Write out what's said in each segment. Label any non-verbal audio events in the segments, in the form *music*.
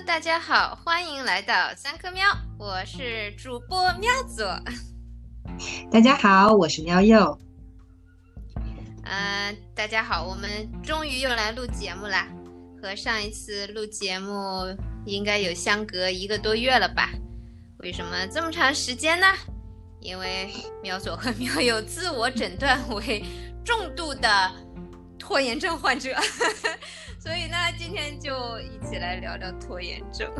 大家好，欢迎来到三颗喵，我是主播喵左。*laughs* 大家好，我是喵佑。嗯，大家好，我们终于又来录节目啦，和上一次录节目应该有相隔一个多月了吧？为什么这么长时间呢？因为喵左和喵佑自我诊断为重度的拖延症患者。所以呢，今天就一起来聊聊拖延症。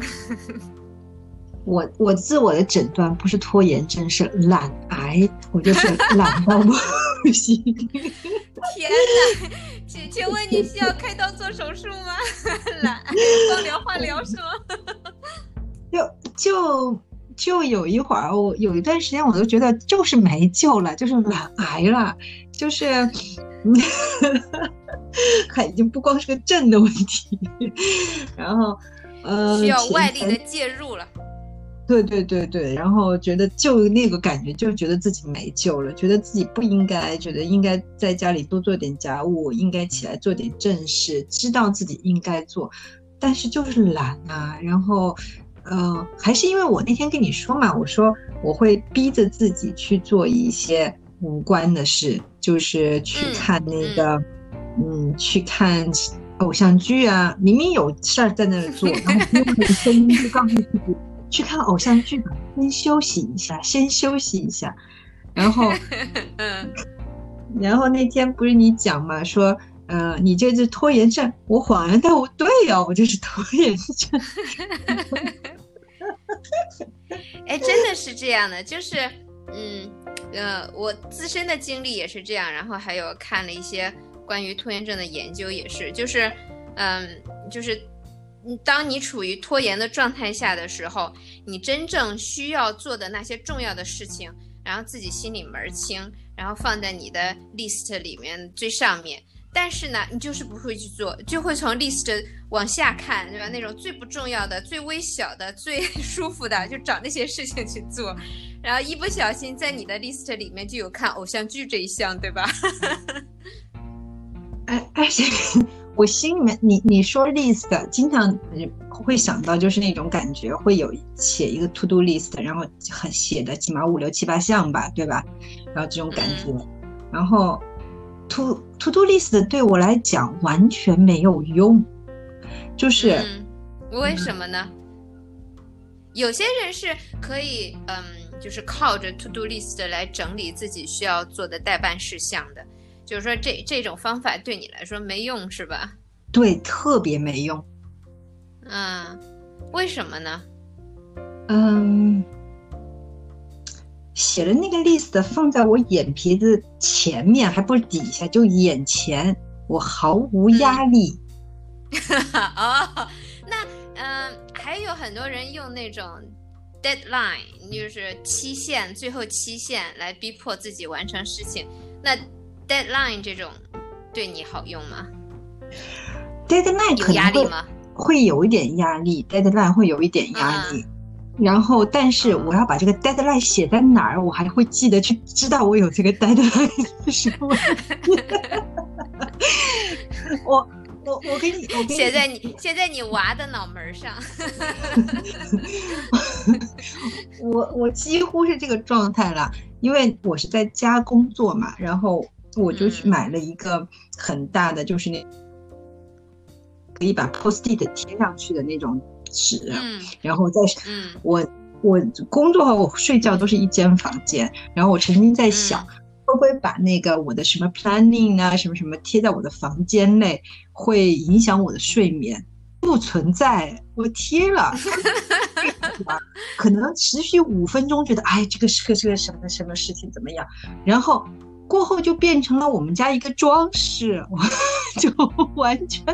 *laughs* 我我自我的诊断不是拖延症，是懒癌，我就是懒到不行。*laughs* 天哪，请请问你需要开刀做手术吗？*laughs* 懒，光疗、化疗是吗？就就就有一会儿，我有一段时间我都觉得就是没救了，就是懒癌了，就是。*laughs* 它已经不光是个镇的问题，然后，呃，需要外力的介入了。对对对对，然后觉得就那个感觉，就觉得自己没救了，觉得自己不应该，觉得应该在家里多做点家务，应该起来做点正事，知道自己应该做，但是就是懒啊。然后，呃，还是因为我那天跟你说嘛，我说我会逼着自己去做一些无关的事，就是去看那个。嗯，去看偶像剧啊，明明有事儿在那儿做，然后 *laughs* 声音就告诉自己去看偶像剧吧，先休息一下，先休息一下。然后，*laughs* 嗯，然后那天不是你讲嘛，说，呃，你这是拖延症，我恍然大悟，对呀，我就是拖延症。*laughs* 哎，真的是这样的，就是，嗯，呃，我自身的经历也是这样，然后还有看了一些。关于拖延症的研究也是，就是，嗯，就是，当你处于拖延的状态下的时候，你真正需要做的那些重要的事情，然后自己心里门儿清，然后放在你的 list 里面最上面。但是呢，你就是不会去做，就会从 list 往下看，对吧？那种最不重要的、最微小的、*laughs* 最舒服的，就找那些事情去做。然后一不小心，在你的 list 里面就有看偶像剧这一项，对吧？哎 *laughs* 哎，*laughs* 我心里面，你你说 list，经常会想到就是那种感觉，会有写一个 to do list，然后很写的起码五六七八项吧，对吧？然后这种感觉，然后 to to do list 对我来讲完全没有用，就是为什么呢？有些人是可以，嗯，就是靠着 to do list 来整理自己需要做的代办事项的。就是说，这这种方法对你来说没用是吧？对，特别没用。嗯，为什么呢？嗯，写了那个 list 放在我眼皮子前面，还不是底下，就眼前，我毫无压力。*laughs* 哦，那嗯，还有很多人用那种 deadline，就是期限，最后期限来逼迫自己完成事情。那 Deadline 这种对你好用吗？Deadline 有压力吗？会有一点压力，Deadline 会有一点压力。然后，但是我要把这个 Deadline 写在哪儿，我还会记得去知道我有这个 Deadline 是什么。*laughs* 我我我给你，我给你写在你写在你娃的脑门上。*laughs* 我我几乎是这个状态了，因为我是在家工作嘛，然后。我就去买了一个很大的，就是那可以把 post-it 贴上去的那种纸，然后在我我工作和我睡觉都是一间房间，然后我曾经在想，会不会把那个我的什么 planning 啊，什么什么贴在我的房间内，会影响我的睡眠？不存在，我贴了，*laughs* 可能持续五分钟，觉得哎，这个是个这个什么什么事情怎么样，然后。过后就变成了我们家一个装饰，*laughs* 就完全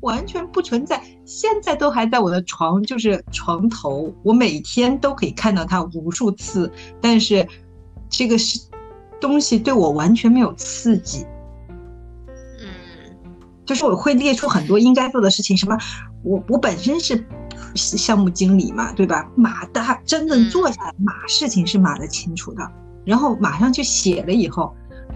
完全不存在。现在都还在我的床，就是床头，我每天都可以看到它无数次。但是这个是东西对我完全没有刺激。嗯，就是我会列出很多应该做的事情，什么我我本身是项目经理嘛，对吧？码的真正做下来码事情是码的清楚的，然后马上去写了以后。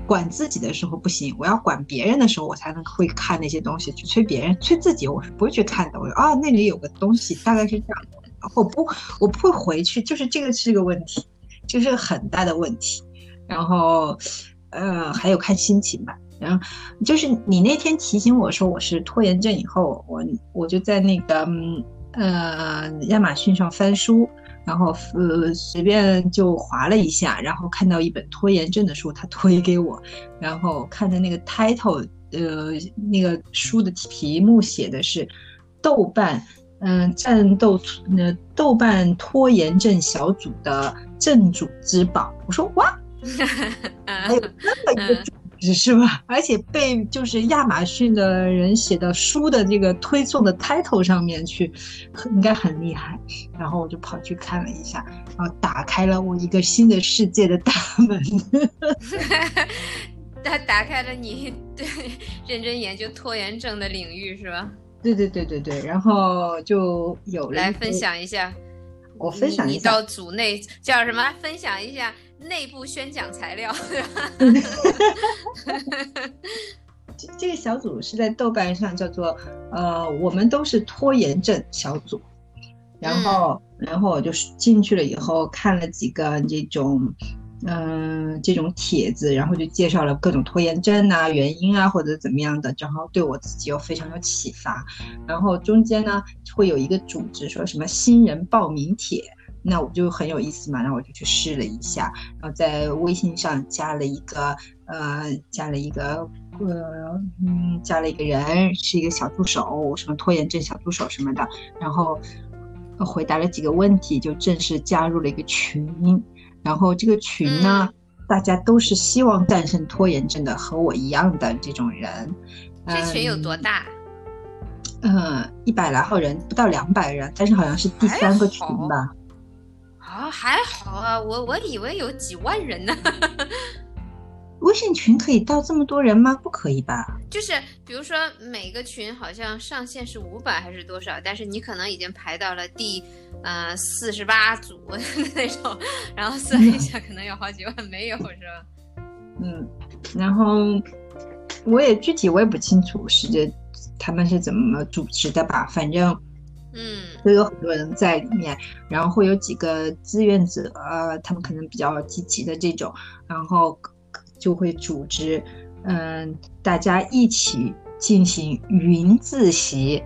管自己的时候不行，我要管别人的时候，我才能会看那些东西，去催别人，催自己我是不会去看的。我说啊，那里有个东西，大概是这样的，我不我不会回去，就是这个是个问题，这是个很大的问题。然后，呃，还有看心情吧。然后就是你那天提醒我说我是拖延症以后，我我就在那个呃亚马逊上翻书。然后呃随便就划了一下，然后看到一本拖延症的书，他推给我，然后看的那个 title，呃那个书的题目写的是豆瓣嗯战斗呃豆瓣拖延症小组的镇主之宝。我说哇，*laughs* 还有那么一个。是吧？*laughs* 而且被就是亚马逊的人写的书的这个推送的 title 上面去，应该很厉害。然后我就跑去看了一下，然后打开了我一个新的世界的大门。*laughs* 他打开了你对认真研究拖延症的领域，是吧？对对对对对。然后就有来分享一下，我分享一下。你到组内叫什么？分享一下。内部宣讲材料，这 *laughs* 这个小组是在豆瓣上叫做呃，我们都是拖延症小组。然后，然后我就进去了以后看了几个这种嗯这种帖子，然后就介绍了各种拖延症啊原因啊或者怎么样的，然后对我自己又非常有启发。然后中间呢会有一个组织说什么新人报名帖。那我就很有意思嘛，然后我就去试了一下，然后在微信上加了一个，呃，加了一个，呃，嗯，加了一个人，是一个小助手，什么拖延症小助手什么的，然后回答了几个问题，就正式加入了一个群。然后这个群呢，大家都是希望战胜拖延症的，和我一样的这种人。这群有多大？嗯，一百来号人，不到两百人，但是好像是第三个群吧。啊，还好啊，我我以为有几万人呢。*laughs* 微信群可以到这么多人吗？不可以吧？就是比如说每个群好像上限是五百还是多少，但是你可能已经排到了第呃四十八组那种，然后算一下可能有好几万，没有是吧？嗯，然后我也具体我也不清楚是这他们是怎么组织的吧，反正。嗯，都有很多人在里面，然后会有几个志愿者，他们可能比较积极的这种，然后就会组织，嗯，大家一起进行云自习，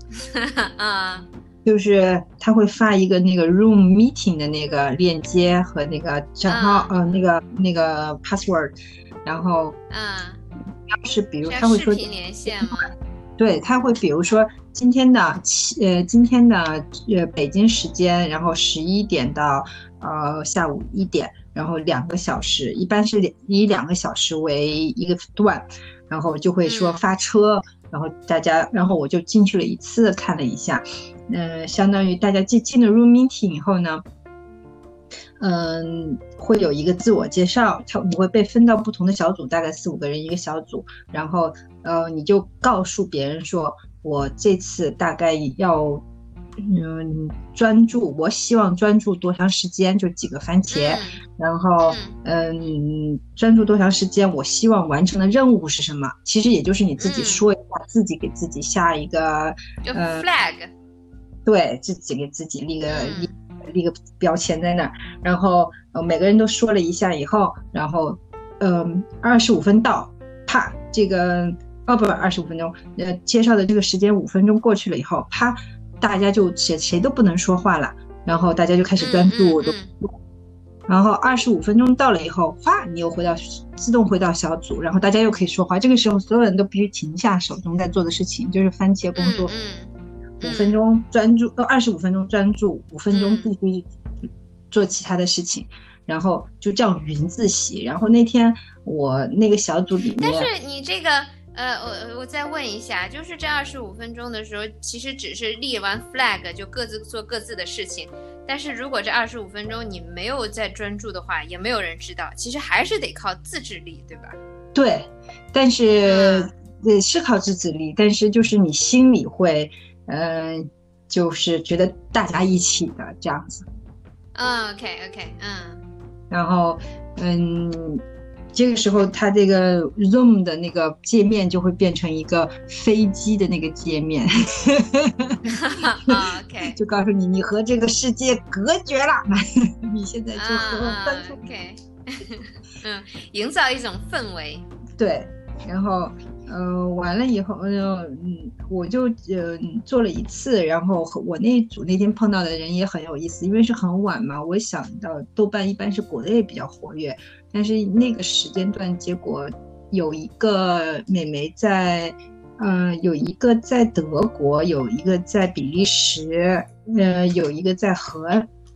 *laughs* 啊，就是他会发一个那个 room meeting 的那个链接和那个账号，呃，那个那个 password，然后，嗯，要是比如他会说视频连线吗？对他会，比如说今天的七呃，今天的呃北京时间，然后十一点到呃下午一点，然后两个小时，一般是以两个小时为一个段，然后就会说发车，然后大家，然后我就进去了一次看了一下，嗯，相当于大家进进了 room meeting 以后呢。嗯，会有一个自我介绍，他你会被分到不同的小组，大概四五个人一个小组，然后呃，你就告诉别人说，我这次大概要嗯专注，我希望专注多长时间，就几个番茄，然后嗯专注多长时间，我希望完成的任务是什么？其实也就是你自己说一下，自己给自己下一个呃 flag，对自己给自己立个立。立个标签在那儿，然后呃每个人都说了一下以后，然后嗯二十五分到，啪这个哦不不二十五分钟，呃介绍的这个时间五分钟过去了以后，啪大家就谁谁都不能说话了，然后大家就开始专注的，然后二十五分钟到了以后，哗你又回到自动回到小组，然后大家又可以说话，这个时候所有人都必须停下手中在做的事情，就是番茄工作。五分钟专注，呃，二十五分钟专注，五分钟必须做其他的事情，然后就这样云自习。然后那天我那个小组里面，但是你这个，呃，我我再问一下，就是这二十五分钟的时候，其实只是立完 flag 就各自做各自的事情。但是如果这二十五分钟你没有在专注的话，也没有人知道。其实还是得靠自制力，对吧？对，但是呃是靠自制力，但是就是你心里会。呃，就是觉得大家一起的这样子。嗯，OK OK，嗯。然后，嗯，这个时候它这个 Zoom 的那个界面就会变成一个飞机的那个界面，*laughs* OK，就告诉你你和这个世界隔绝了，*laughs* 你现在就和我分出。OK，*laughs* 嗯，营造一种氛围。对，然后。呃，完了以后，嗯，我就呃做了一次，然后和我那组那天碰到的人也很有意思，因为是很晚嘛，我想到豆瓣一般是国内比较活跃，但是那个时间段，结果有一个美眉在，嗯，有一个在德国，有一个在比利时，呃，有一个在荷，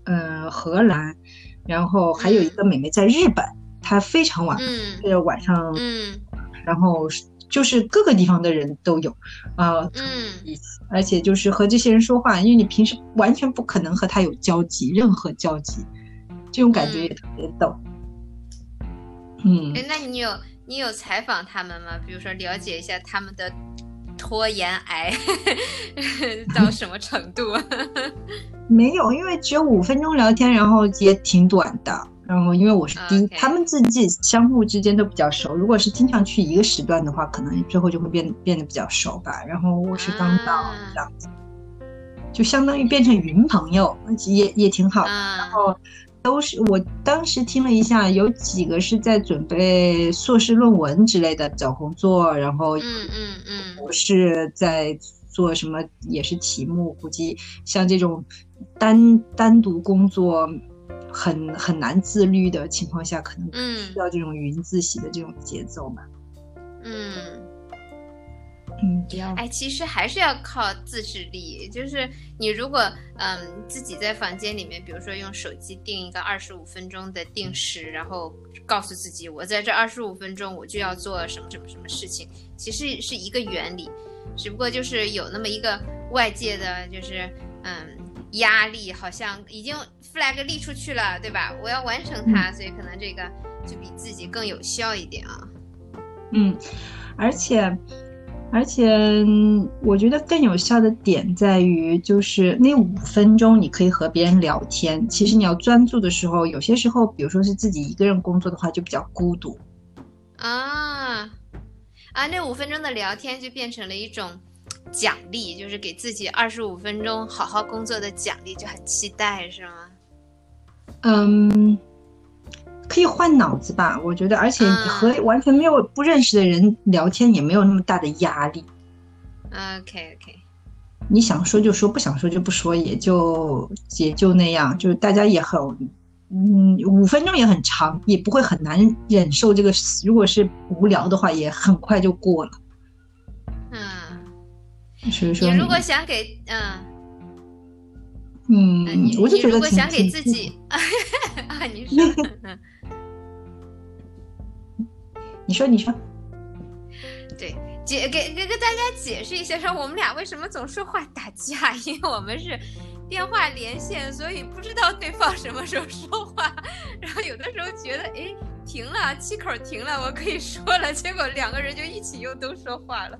呃，荷兰，然后还有一个美眉在日本，她非常晚，是晚上，嗯，然后。就是各个地方的人都有，啊，嗯，而且就是和这些人说话，因为你平时完全不可能和他有交集，任何交集，这种感觉也特别逗。嗯，哎，那你有你有采访他们吗？比如说了解一下他们的拖延癌 *laughs* 到什么程度？*laughs* 没有，因为只有五分钟聊天，然后也挺短的。然后，因为我是第一，他们自己相互之间都比较熟。如果是经常去一个时段的话，可能最后就会变变得比较熟吧。然后我是刚到这样子，就相当于变成云朋友，也也挺好的。然后都是我当时听了一下，有几个是在准备硕士论文之类的找工作，然后嗯嗯嗯，我是在做什么也是题目，估计像这种单单独工作。很很难自律的情况下，可能需要这种云自习的这种节奏嘛。嗯嗯。哎，其实还是要靠自制力。就是你如果嗯自己在房间里面，比如说用手机定一个二十五分钟的定时，然后告诉自己我在这二十五分钟我就要做什么什么什么事情，其实是一个原理，只不过就是有那么一个外界的，就是嗯。压力好像已经 flag 立出去了，对吧？我要完成它，所以可能这个就比自己更有效一点啊。嗯，而且而且我觉得更有效的点在于，就是那五分钟你可以和别人聊天。其实你要专注的时候，有些时候，比如说是自己一个人工作的话，就比较孤独。啊啊，那五分钟的聊天就变成了一种。奖励就是给自己二十五分钟好好工作的奖励，就很期待，是吗？嗯，可以换脑子吧，我觉得，而且和完全没有不认识的人聊天也没有那么大的压力。OK OK，你想说就说，不想说就不说，也就也就那样，就是大家也很，嗯，五分钟也很长，也不会很难忍受这个。如果是无聊的话，也很快就过了。嗯，所以说你如果想给嗯嗯，你你如果想给自己 *laughs* 啊，你说，*laughs* 你说你说，对，解给给给大家解释一下，说我们俩为什么总说话打架，因为我们是电话连线，所以不知道对方什么时候说话，然后有的时候觉得哎。停了，气口停了，我可以说了。结果两个人就一起又都说话了，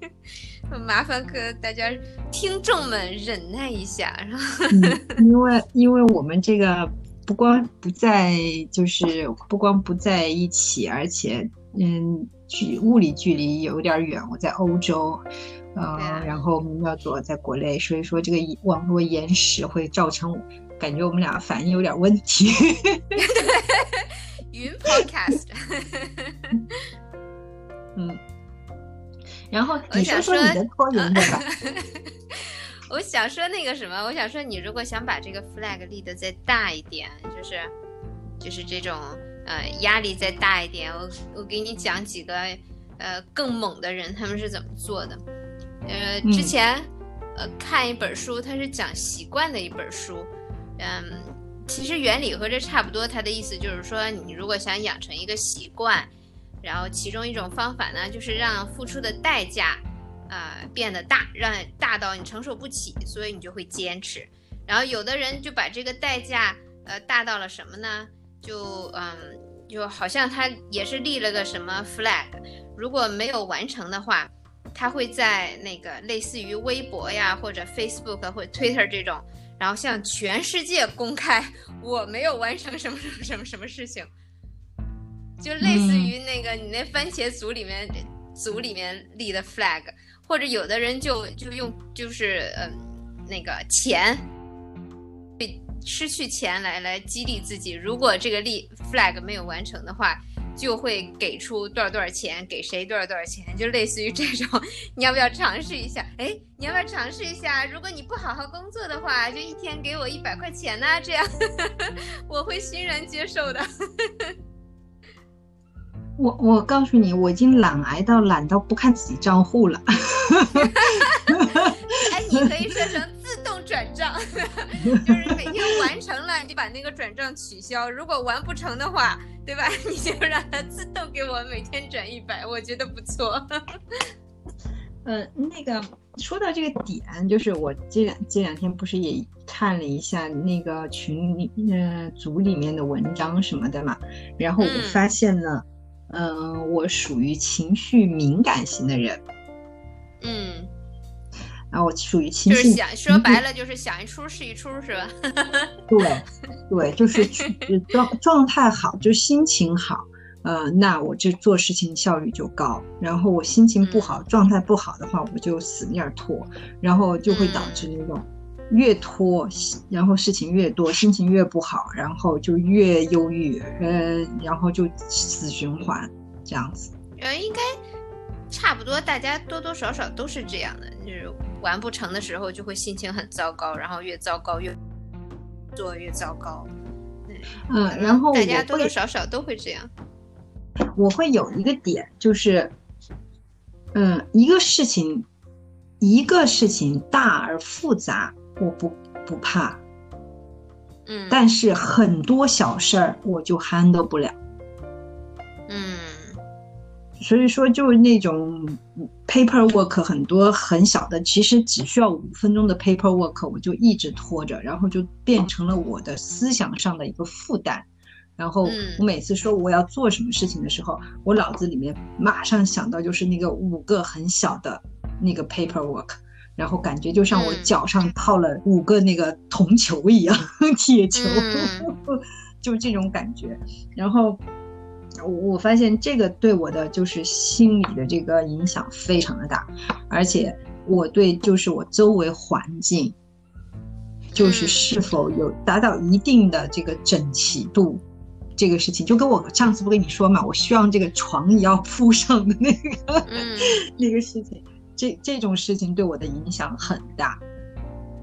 *laughs* 麻烦可大家听众们忍耐一下。然后，因为因为我们这个不光不在，就是不光不在一起，而且嗯，距物理距离有点远。我在欧洲，呃，然后要做在国内，所以说这个网络延时会造成感觉我们俩反应有点问题。*laughs* 云 Podcast，*laughs* 嗯，然后你说说你的拖延的吧。*laughs* 我想说那个什么，我想说你如果想把这个 flag 立得再大一点，就是就是这种呃压力再大一点，我我给你讲几个呃更猛的人他们是怎么做的。呃，之前呃看一本书，它是讲习惯的一本书，嗯。其实原理和这差不多，它的意思就是说，你如果想养成一个习惯，然后其中一种方法呢，就是让付出的代价，呃，变得大，让大到你承受不起，所以你就会坚持。然后有的人就把这个代价，呃，大到了什么呢？就嗯，就好像他也是立了个什么 flag，如果没有完成的话，他会在那个类似于微博呀，或者 Facebook 或者 Twitter 这种。然后向全世界公开我没有完成什么什么什么什么事情，就类似于那个你那番茄组里面组里面立的 flag，或者有的人就就用就是嗯那个钱，失去钱来来激励自己，如果这个立 flag 没有完成的话。就会给出多少多少钱，给谁多少多少钱，就类似于这种，你要不要尝试一下？哎，你要不要尝试一下？如果你不好好工作的话，就一天给我一百块钱呢，这样 *laughs* 我会欣然接受的。我我告诉你，我已经懒癌到懒到不看自己账户了。*laughs* 哎，你可以设成自动转账，就是每天完成了你就把那个转账取消，如果完不成的话。对吧？*laughs* 你就让它自动给我每天转一百，我觉得不错。*laughs* 呃，那个说到这个点，就是我这两这两天不是也看了一下那个群里呃组里面的文章什么的嘛，然后我发现了，嗯，我属于情绪敏感型的人。嗯。然后我属于情绪，想说白了就是想一出是一出，是吧？*laughs* *laughs* 对，对，就是状状态好，就心情好，呃，那我这做事情效率就高。然后我心情不好，状态不好的话，我就死命拖，然后就会导致那种越拖，然后事情越多，心情越不好，然后就越忧郁，呃，然后就死循环这样子。呃，应该差不多，大家多多少少都是这样的，就是。完不成的时候就会心情很糟糕，然后越糟糕越做越糟糕。嗯，然后大家多多少少都会这样。我会有一个点，就是，嗯，一个事情，一个事情大而复杂，我不不怕。嗯，但是很多小事儿我就 handle 不了。嗯所以说，就是那种 paperwork 很多很小的，其实只需要五分钟的 paperwork，我就一直拖着，然后就变成了我的思想上的一个负担。然后我每次说我要做什么事情的时候，我脑子里面马上想到就是那个五个很小的那个 paperwork，然后感觉就像我脚上套了五个那个铜球一样，*laughs* 铁球，*laughs* 就这种感觉。然后。我我发现这个对我的就是心理的这个影响非常的大，而且我对就是我周围环境，就是是否有达到一定的这个整齐度，这个事情就跟我上次不跟你说嘛，我希望这个床也要铺上的那个 *laughs* 那个事情，这这种事情对我的影响很大。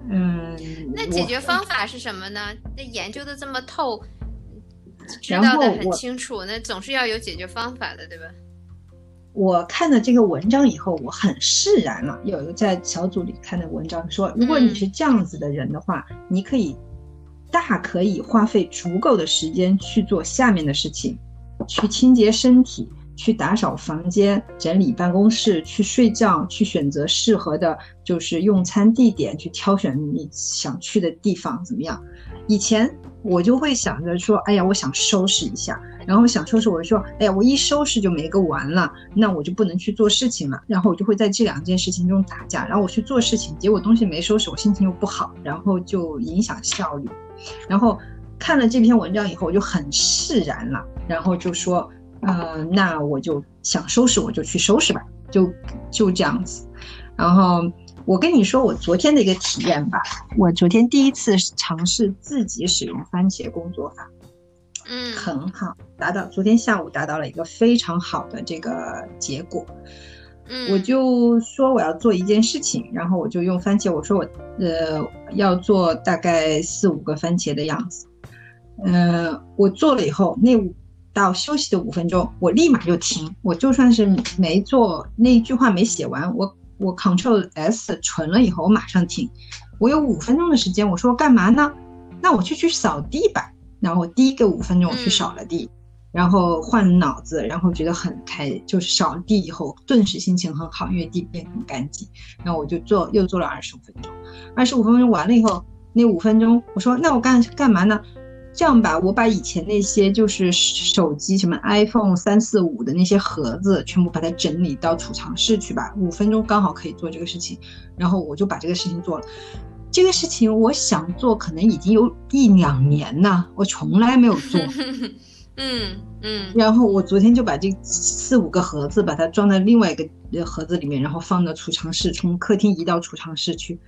嗯，那解决方法是什么呢？那研究的这么透。知道的很清楚，那总是要有解决方法的，对吧？我看了这个文章以后，我很释然了。有一个在小组里看的文章说，如果你是这样子的人的话，你可以大可以花费足够的时间去做下面的事情：去清洁身体，去打扫房间，整理办公室，去睡觉，去选择适合的，就是用餐地点，去挑选你想去的地方，怎么样？以前。我就会想着说，哎呀，我想收拾一下，然后想收拾，我就说，哎呀，我一收拾就没个完了，那我就不能去做事情了，然后我就会在这两件事情中打架，然后我去做事情，结果东西没收拾，我心情又不好，然后就影响效率。然后看了这篇文章以后，我就很释然了，然后就说，呃，那我就想收拾，我就去收拾吧，就就这样子，然后。我跟你说，我昨天的一个体验吧。我昨天第一次尝试自己使用番茄工作法，嗯，很好，达到昨天下午达到了一个非常好的这个结果。嗯，我就说我要做一件事情，然后我就用番茄，我说我呃要做大概四五个番茄的样子。嗯，我做了以后，那到休息的五分钟，我立马就停。我就算是没做那一句话没写完，我。我 Control S 存了以后，我马上停。我有五分钟的时间，我说干嘛呢？那我就去扫地吧。然后第一个五分钟我去扫了地，然后换脑子，然后觉得很开，就是扫了地以后顿时心情很好，因为地变很干净。然后我就做又做了二十五分钟，二十五分钟完了以后，那五分钟我说那我干干嘛呢？这样吧，我把以前那些就是手机什么 iPhone 三四五的那些盒子全部把它整理到储藏室去吧，五分钟刚好可以做这个事情，然后我就把这个事情做了。这个事情我想做，可能已经有一两年了，我从来没有做。*laughs* 嗯嗯，然后我昨天就把这四五个盒子把它装在另外一个盒子里面，然后放到储藏室，从客厅移到储藏室去。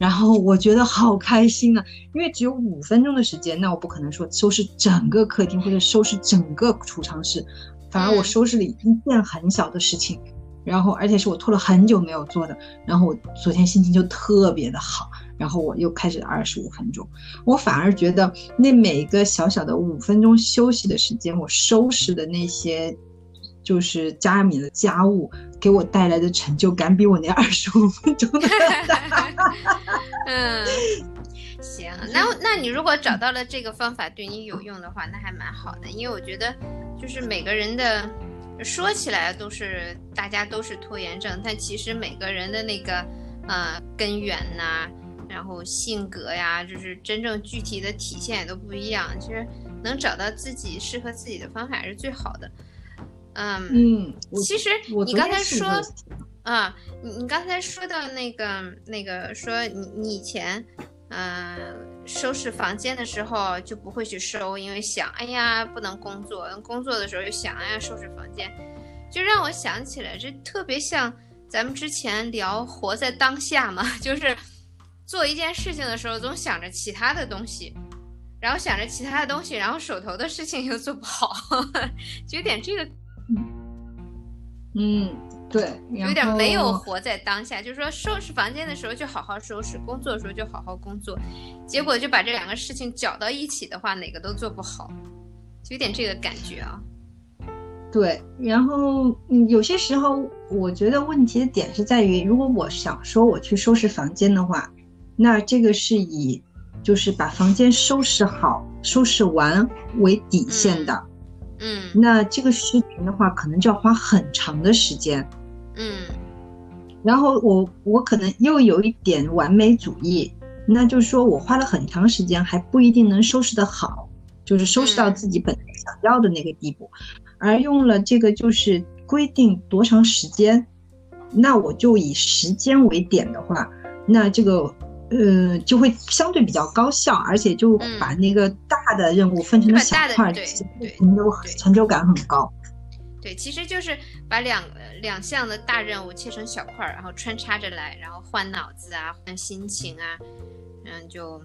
然后我觉得好开心啊，因为只有五分钟的时间，那我不可能说收拾整个客厅或者收拾整个储藏室，反而我收拾了一件很小的事情。然后，而且是我拖了很久没有做的。然后我昨天心情就特别的好。然后我又开始二十五分钟，我反而觉得那每个小小的五分钟休息的时间，我收拾的那些就是家里面的家务，给我带来的成就感比我那二十五分钟的。*laughs* 嗯，行，那那你如果找到了这个方法对你有用的话，那还蛮好的。因为我觉得就是每个人的。说起来都是大家都是拖延症，但其实每个人的那个呃根源呐，然后性格呀，就是真正具体的体现也都不一样。其实能找到自己适合自己的方法是最好的。嗯嗯，其实你刚才说啊，你你刚才说到那个那个说你你以前。嗯，收拾房间的时候就不会去收，因为想，哎呀，不能工作。工作的时候又想，哎呀，收拾房间，就让我想起来，这特别像咱们之前聊活在当下嘛，*laughs* 就是做一件事情的时候总想着其他的东西，然后想着其他的东西，然后手头的事情又做不好，*laughs* 就有点这个，嗯。对，有点没有活在当下，就是说收拾房间的时候就好好收拾，工作的时候就好好工作，结果就把这两个事情搅到一起的话，哪个都做不好，就有点这个感觉啊。对，然后嗯，有些时候我觉得问题的点是在于，如果我想说我去收拾房间的话，那这个是以就是把房间收拾好、收拾完为底线的，嗯，那这个事情的话，可能就要花很长的时间。嗯，然后我我可能又有一点完美主义，那就是说我花了很长时间还不一定能收拾得好，就是收拾到自己本来想要的那个地步，而用了这个就是规定多长时间，那我就以时间为点的话，那这个呃就会相对比较高效，而且就把那个大的任务分成了小块，对对，成就成就感很高。对，其实就是把两两项的大任务切成小块儿，然后穿插着来，然后换脑子啊，换心情啊，嗯，就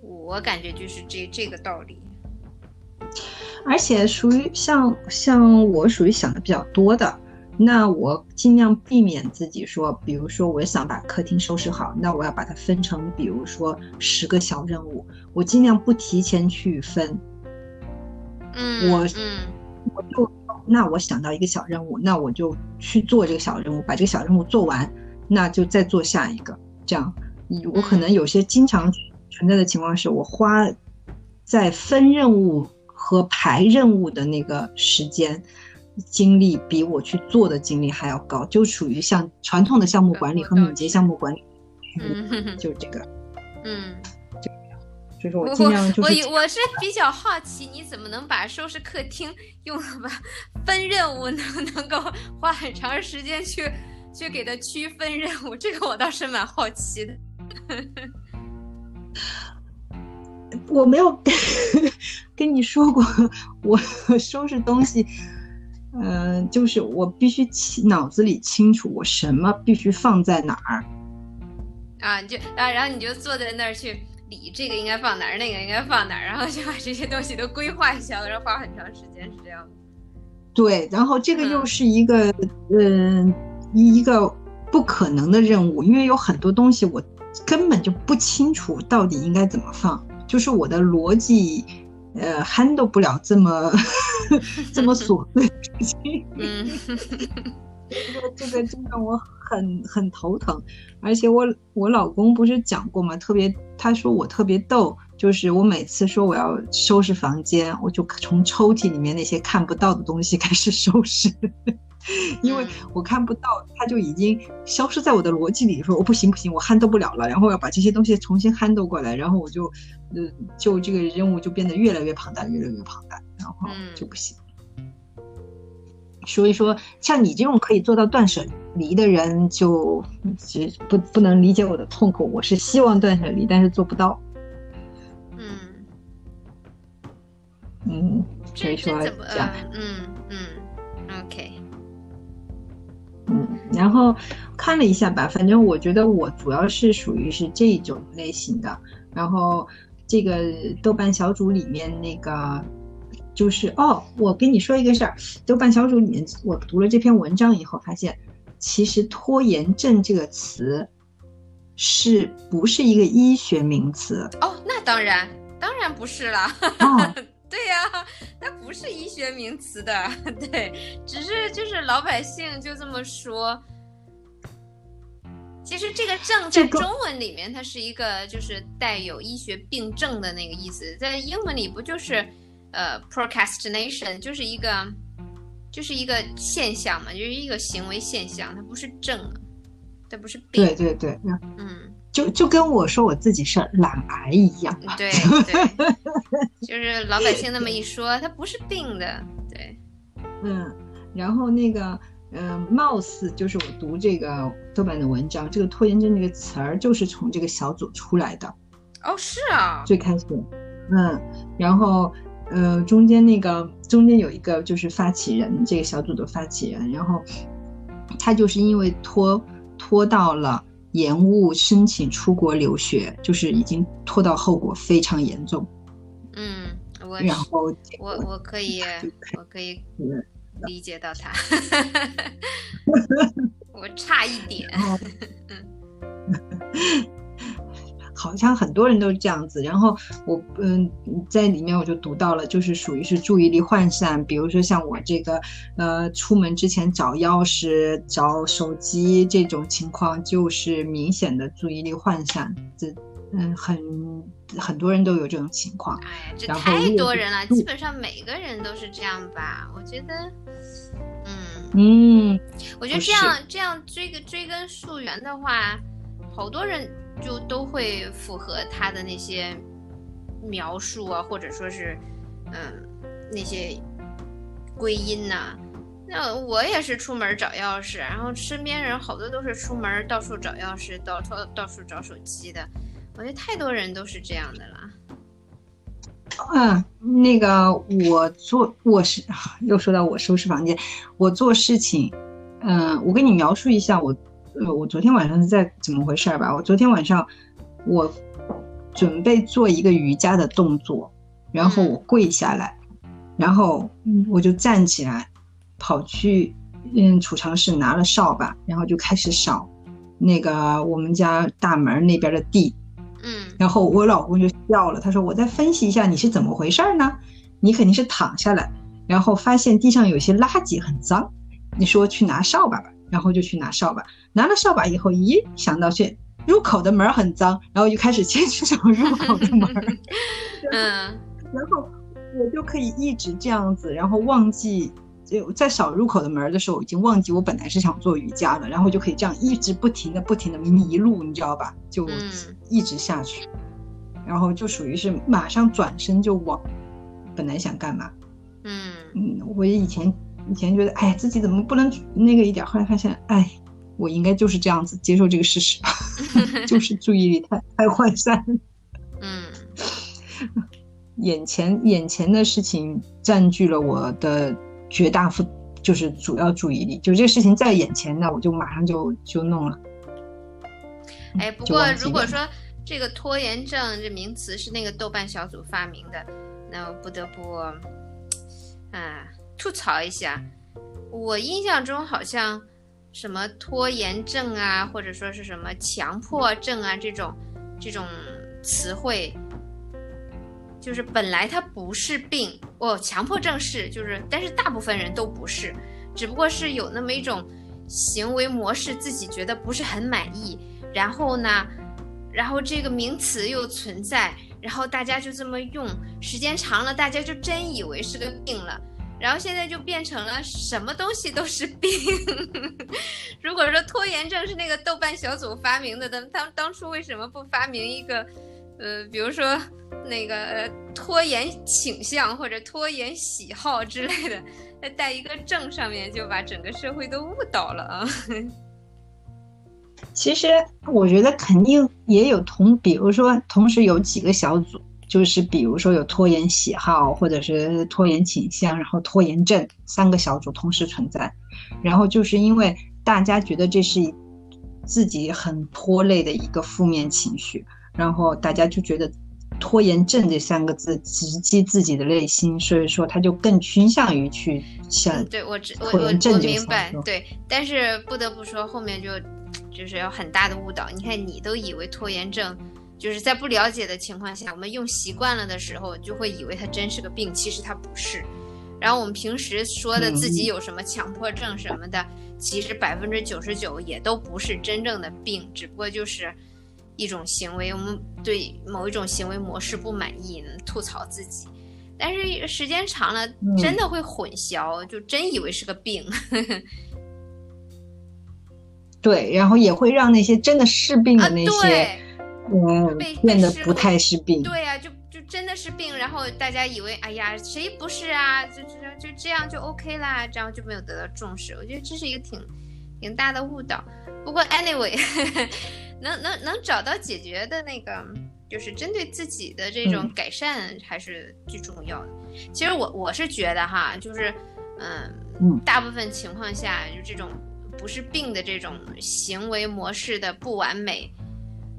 我感觉就是这这个道理。而且属于像像我属于想的比较多的，那我尽量避免自己说，比如说我想把客厅收拾好，那我要把它分成，比如说十个小任务，我尽量不提前去分。嗯，我嗯。我就那我想到一个小任务，那我就去做这个小任务，把这个小任务做完，那就再做下一个。这样，我可能有些经常存在的情况是，我花在分任务和排任务的那个时间精力，比我去做的经历还要高，就属于像传统的项目管理和敏捷项目管理，嗯 *laughs* 就这个，嗯。就是我尽量就是我我是比较好奇，你怎么能把收拾客厅用把分任务能能够花很长时间去去给它区分任务？这个我倒是蛮好奇的。我没有跟 *laughs* 你说过，*laughs* 我收拾东西，嗯，就是我必须清脑子里清楚我什么必须放在哪儿。啊，你就啊，然后你就坐在那儿去。理这个应该放哪儿，那个应该放哪儿，然后就把这些东西都规划一下，然后花很长时间，是这样的。对，然后这个又是一个，嗯，一个不可能的任务，因为有很多东西我根本就不清楚到底应该怎么放，就是我的逻辑，呃，handle 不了这么 *laughs* 这么琐碎的事情。嗯。这个这个真让我很很头疼，而且我我老公不是讲过吗？特别他说我特别逗，就是我每次说我要收拾房间，我就从抽屉里面那些看不到的东西开始收拾，*laughs* 因为我看不到，他就已经消失在我的逻辑里，说我不行不行，我 handle 不了了，然后要把这些东西重新 handle 过来，然后我就，呃，就这个任务就变得越来越庞大，越来越庞大，然后就不行。所以说，像你这种可以做到断舍离的人，就其实不不能理解我的痛苦。我是希望断舍离，但是做不到。嗯嗯。所以说这样，嗯嗯，OK，嗯，然后看了一下吧，反正我觉得我主要是属于是这种类型的。然后这个豆瓣小组里面那个就是哦，我跟你说一个事儿，豆瓣小组里面我读了这篇文章以后，发现其实拖延症这个词是不是一个医学名词？哦，那当然，当然不是了。*laughs* *laughs* 对呀，它不是医学名词的，*laughs* 对，只是就是老百姓就这么说。其实这个症在中文里面，它是一个就是带有医学病症的那个意思，在英文里不就是呃 procrastination，就是一个就是一个现象嘛，就是一个行为现象，它不是症，它不是病。对对对，嗯。就就跟我说我自己是懒癌一样对对，*laughs* 就是老百姓那么一说，它不是病的，对，嗯，然后那个，嗯，貌似就是我读这个豆瓣的文章，这个拖延症这个词儿就是从这个小组出来的，哦，是啊，最开始，嗯，然后，呃，中间那个中间有一个就是发起人，这个小组的发起人，然后他就是因为拖拖到了。延误申请出国留学，就是已经拖到后果非常严重。嗯，我然后我我可以我可以理解到他，*laughs* 我差一点。*laughs* 好像很多人都是这样子，然后我嗯在里面我就读到了，就是属于是注意力涣散，比如说像我这个呃出门之前找钥匙、找手机这种情况，就是明显的注意力涣散。这嗯很很多人都有这种情况。哎呀，这太多人了，基本上每个人都是这样吧？我觉得，嗯嗯，我觉得这样这样追个追根溯源的话，好多人。就都会符合他的那些描述啊，或者说是，嗯，那些归因呐。那我也是出门找钥匙，然后身边人好多都是出门到处找钥匙，到处到处找手机的。我觉得太多人都是这样的了。嗯，那个我做卧室，又说到我收拾房间，我做事情，嗯，我给你描述一下我。呃，我昨天晚上是在怎么回事吧？我昨天晚上，我准备做一个瑜伽的动作，然后我跪下来，然后我就站起来，跑去嗯储藏室拿了扫把，然后就开始扫那个我们家大门那边的地。嗯，然后我老公就笑了，他说：“我再分析一下你是怎么回事呢？你肯定是躺下来，然后发现地上有些垃圾很脏，你说去拿扫把吧。”然后就去拿扫把，拿了扫把以后，咦，想到去入口的门很脏，然后就开始先去找入口的门。*laughs* 嗯，然后我就可以一直这样子，然后忘记就在扫入口的门的时候，已经忘记我本来是想做瑜伽了，然后就可以这样一直不停的、不停的迷路，你知道吧？就一直下去，然后就属于是马上转身就往本来想干嘛。嗯嗯，我以前。以前觉得，哎，自己怎么不能那个一点？后来发现，哎，我应该就是这样子接受这个事实吧，*laughs* 就是注意力太太涣散。*laughs* 嗯，*laughs* 眼前眼前的事情占据了我的绝大部，就是主要注意力。就这个事情在眼前呢，我就马上就就弄了。哎，不过如果说这个拖延症这名词是那个豆瓣小组发明的，那我不得不，啊。吐槽一下，我印象中好像什么拖延症啊，或者说是什么强迫症啊这种这种词汇，就是本来它不是病哦，强迫症是，就是但是大部分人都不是，只不过是有那么一种行为模式，自己觉得不是很满意，然后呢，然后这个名词又存在，然后大家就这么用，时间长了，大家就真以为是个病了。然后现在就变成了什么东西都是病。*laughs* 如果说拖延症是那个豆瓣小组发明的，他当当初为什么不发明一个，呃，比如说那个拖延倾向或者拖延喜好之类的，再带一个症上面，就把整个社会都误导了啊。*laughs* 其实我觉得肯定也有同，比如说同时有几个小组，就是比如说有拖延喜好或者是拖延倾向，然后拖延症三个小组同时存在，然后就是因为大家觉得这是自己很拖累的一个负面情绪，然后大家就觉得拖延症这三个字直击自己的内心，所以说他就更倾向于去想对我知我我明白对，但是不得不说后面就就是有很大的误导。你看你都以为拖延症。就是在不了解的情况下，我们用习惯了的时候，就会以为它真是个病，其实它不是。然后我们平时说的自己有什么强迫症什么的，其实百分之九十九也都不是真正的病，只不过就是一种行为，我们对某一种行为模式不满意，吐槽自己。但是时间长了，真的会混淆，就真以为是个病。*laughs* 对，然后也会让那些真的是病啊，的那些，对。嗯被，变得不太是病。对呀、就就真的是病，然后大家以为，哎呀，谁不是啊？就就就这样就 OK 啦，这样就没有得到重视。我觉得这是一个挺挺大的误导。不过 anyway，*laughs* 能能能找到解决的那个，就是针对自己的这种嗯改善，还是最重要的。其实我我是觉得哈，就是嗯嗯大部分情况下，就这种不是病的这种行为模式的不完美。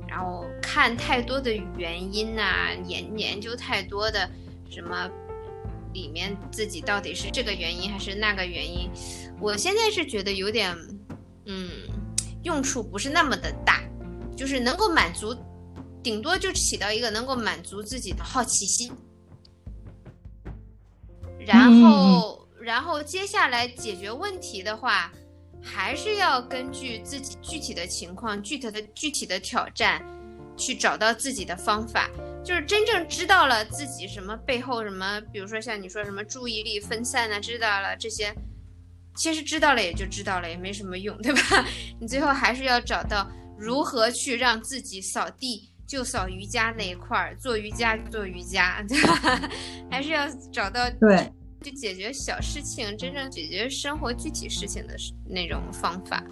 然后看太多的原因呐、研研究太多的什么里面自己到底是这个原因还是那个原因，我现在是觉得有点，嗯，用处不是那么的大，就是能够满足，顶多就起到一个能够满足自己的好奇心，然后，然后接下来解决问题的话。还是要根据自己具体的情况、具体的具体的挑战，去找到自己的方法。就是真正知道了自己什么背后什么，比如说像你说什么注意力分散啊，知道了这些，其实知道了也就知道了，也没什么用，对吧？*laughs* 你最后还是要找到如何去让自己扫地就扫瑜伽那一块儿，做瑜伽做瑜伽，对吧？*laughs* 还是要找到对。去解决小事情，真正解决生活具体事情的那种方法。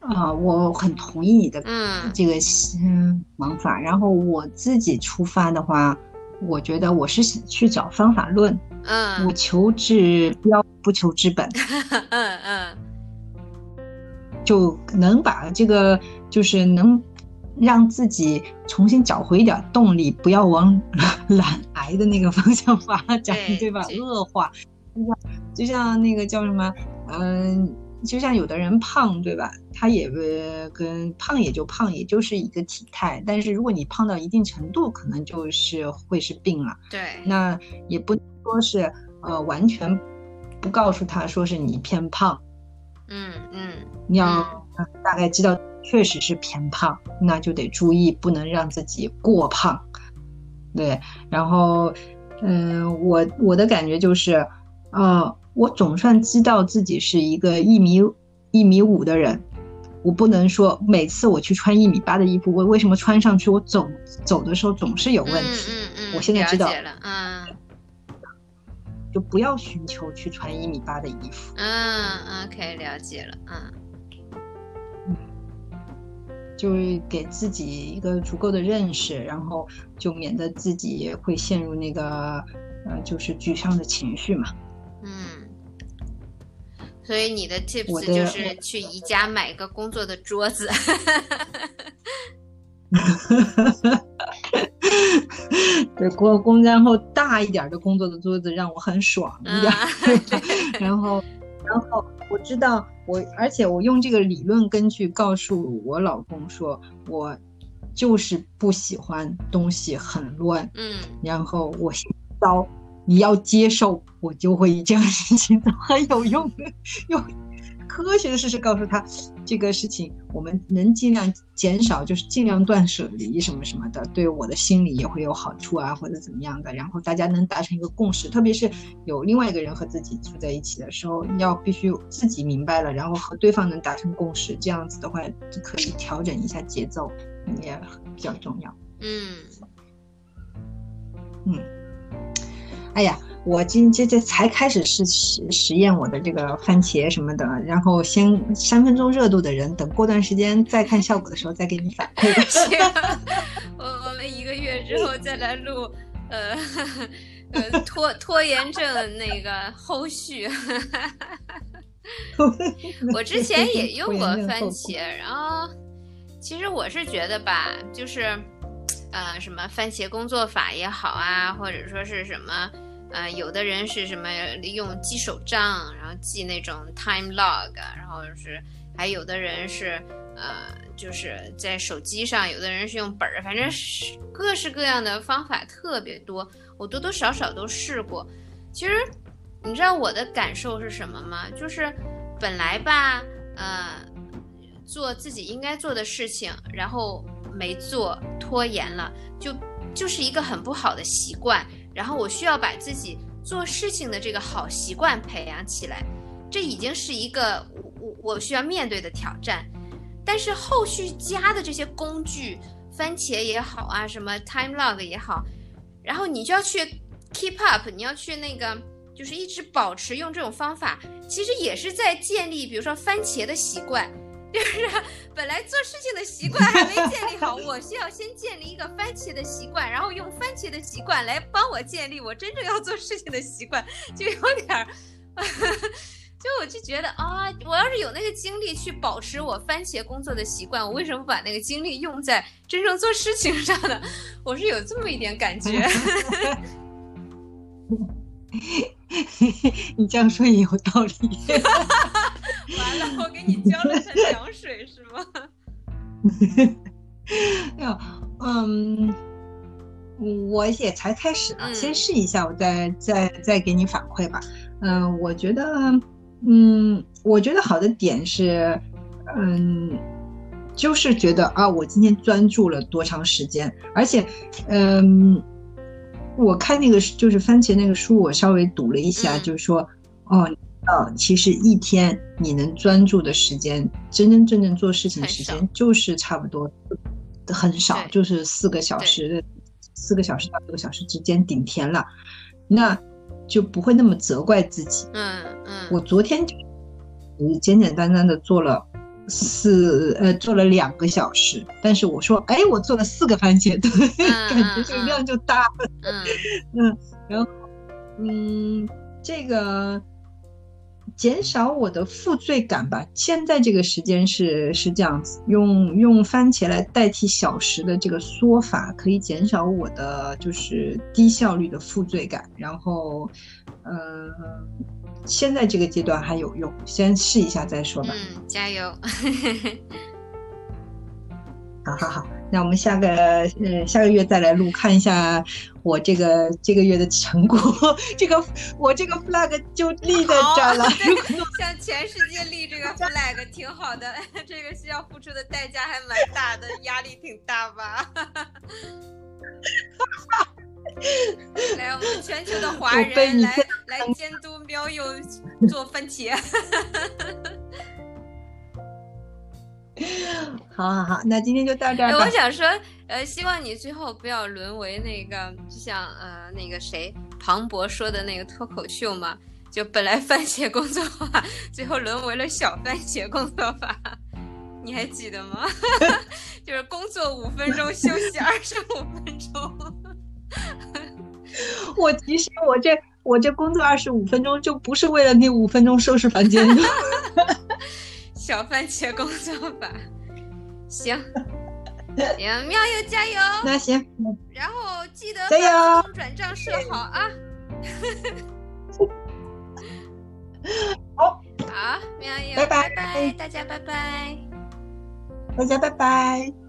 啊、我很同意你的嗯这个嗯想法。然后我自己出发的话，我觉得我是去找方法论，*laughs* 嗯我求治标不求治本，嗯嗯就能把这个就是能让自己重新找回一点动力，不要往 *laughs* 懒癌的那个方向发展，对对吧？恶化，就像就像那个叫什么，嗯、就像有的人胖，对吧？他也呃跟胖也就胖，也就是一个体态，但是如果你胖到一定程度，可能就是会是病了。对，那也不说是呃完全不告诉他说是你偏胖，嗯嗯。你要呃大概知道确实是偏胖，那就得注意不能让自己过胖。对，然后嗯、我我的感觉就是，呃，我总算知道自己是一个一米一米五的人。我不能说每次我去穿一米八的衣服，我为什么穿上去我走走的时候总是有问题？嗯嗯嗯，我现在知道了解了，嗯就不要寻求去穿一米八的衣服。嗯，OK，了解了，嗯就是给自己一个足够的认识，然后就免得自己会陷入那个呃，就是沮丧的情绪嘛。嗯。所以你的 tips 的就是去宜家买一个工作的桌子。*laughs* 对，工工然后大一点的工作的桌子让我很爽一点，嗯 *laughs* 然后然后我知道我，而且我用这个理论根据告诉我老公说，我就是不喜欢东西很乱，嗯然后我先招，你要接受，我就会这样事情都 *laughs* 很有用的，用科学的事实告诉他，这个事情我们能尽量减少，就是尽量断舍离什么什么的，对我的心理也会有好处啊，或者怎么样的。然后大家能达成一个共识，特别是有另外一个人和自己住在一起的时候，要必须自己明白了，然后和对方能达成共识，这样子的话就可以调整一下节奏，也比较重要。嗯嗯，哎呀，我今这这才开始试实实验我的这个番茄什么的，然后先三分钟热度的人，等过段时间再看效果的时候再给你反馈。*laughs* 我我们一个月之后再来录，呃呃拖拖延症那个后续。*laughs* 我之前也用过番茄，然后其实我是觉得吧，就是，呃，什么番茄工作法也好啊，或者说是什么，呃，有的人是什么用记手账，然后记那种 time log，然后是还有的人是呃，就是在手机上，有的人是用本儿，反正是各式各样的方法特别多，我多多少少都试过，其实。你知道我的感受是什么吗？就是本来吧，呃，做自己应该做的事情，然后没做，拖延了，就就是一个很不好的习惯。然后我需要把自己做事情的这个好习惯培养起来，这已经是一个我我我需要面对的挑战。但是后续加的这些工具，番茄也好啊，什么 time log 也好，然后你就要去 keep up，你要去那个。就是一直保持用这种方法，其实也是在建立，比如说番茄的习惯，就是本来做事情的习惯还没建立好，我需要先建立一个番茄的习惯，然后用番茄的习惯来帮我建立我真正要做事情的习惯，就有点儿，*laughs* 就我就觉得啊，我要是有那个精力去保持我番茄工作的习惯，我为什么不把那个精力用在真正做事情上呢？*laughs* 我是有这么一点感觉。*laughs* *laughs* 你这样说也有道理。*laughs* 完了，我给你浇了盆凉水是吗？*laughs* 没有，嗯，我也才开始呢，先试一下，我再再再给你反馈吧。嗯，我觉得，嗯，我觉得好的点是，嗯，就是觉得啊，我今天专注了多长时间，而且，嗯。我看那个就是番茄那个书，我稍微读了一下，就是说，哦，呃，其实一天你能专注的时间，真真正正做事情的时间，就是差不多很少，就是四个小时，四个小时到六个小时之间顶天了，那就不会那么责怪自己。嗯嗯，我昨天就简简单单的做了。四呃做了两个小时，但是我说哎我做了四个番茄，对，*laughs* 感觉这个量就大了，*laughs* 嗯，然后嗯这个减少我的负罪感吧。现在这个时间是是这样子，用用番茄来代替小时的这个说法，可以减少我的就是低效率的负罪感。然后嗯。现在这个阶段还有用，先试一下再说吧。嗯，加油！好好好，那我们下个呃下个月再来录，看一下我这个这个月的成果。*laughs* 这个我这个 flag 就立在这儿了。*laughs* 向全世界立这个 flag 挺好的，*laughs* 这个需要付出的代价还蛮大的，压力挺大吧？*laughs* 来，我们全球的华人来来监督喵友 *laughs* 做番茄。*laughs* 好好好，那今天就到这儿。我想说，呃，希望你最后不要沦为那个，就像呃那个谁庞博说的那个脱口秀嘛，就本来番茄工作法，最后沦为了小番茄工作法。你还记得吗？就是工作五分钟，休息二十五分钟。*laughs* 我其实我这我这工作二十五分钟就不是为了那五分钟收拾房间的。*laughs* 小番茄工作法，行，行，喵友加油！*laughs* 那行，然后记得转账设好啊。好，好，喵友，拜拜拜，大家拜拜，大家拜拜。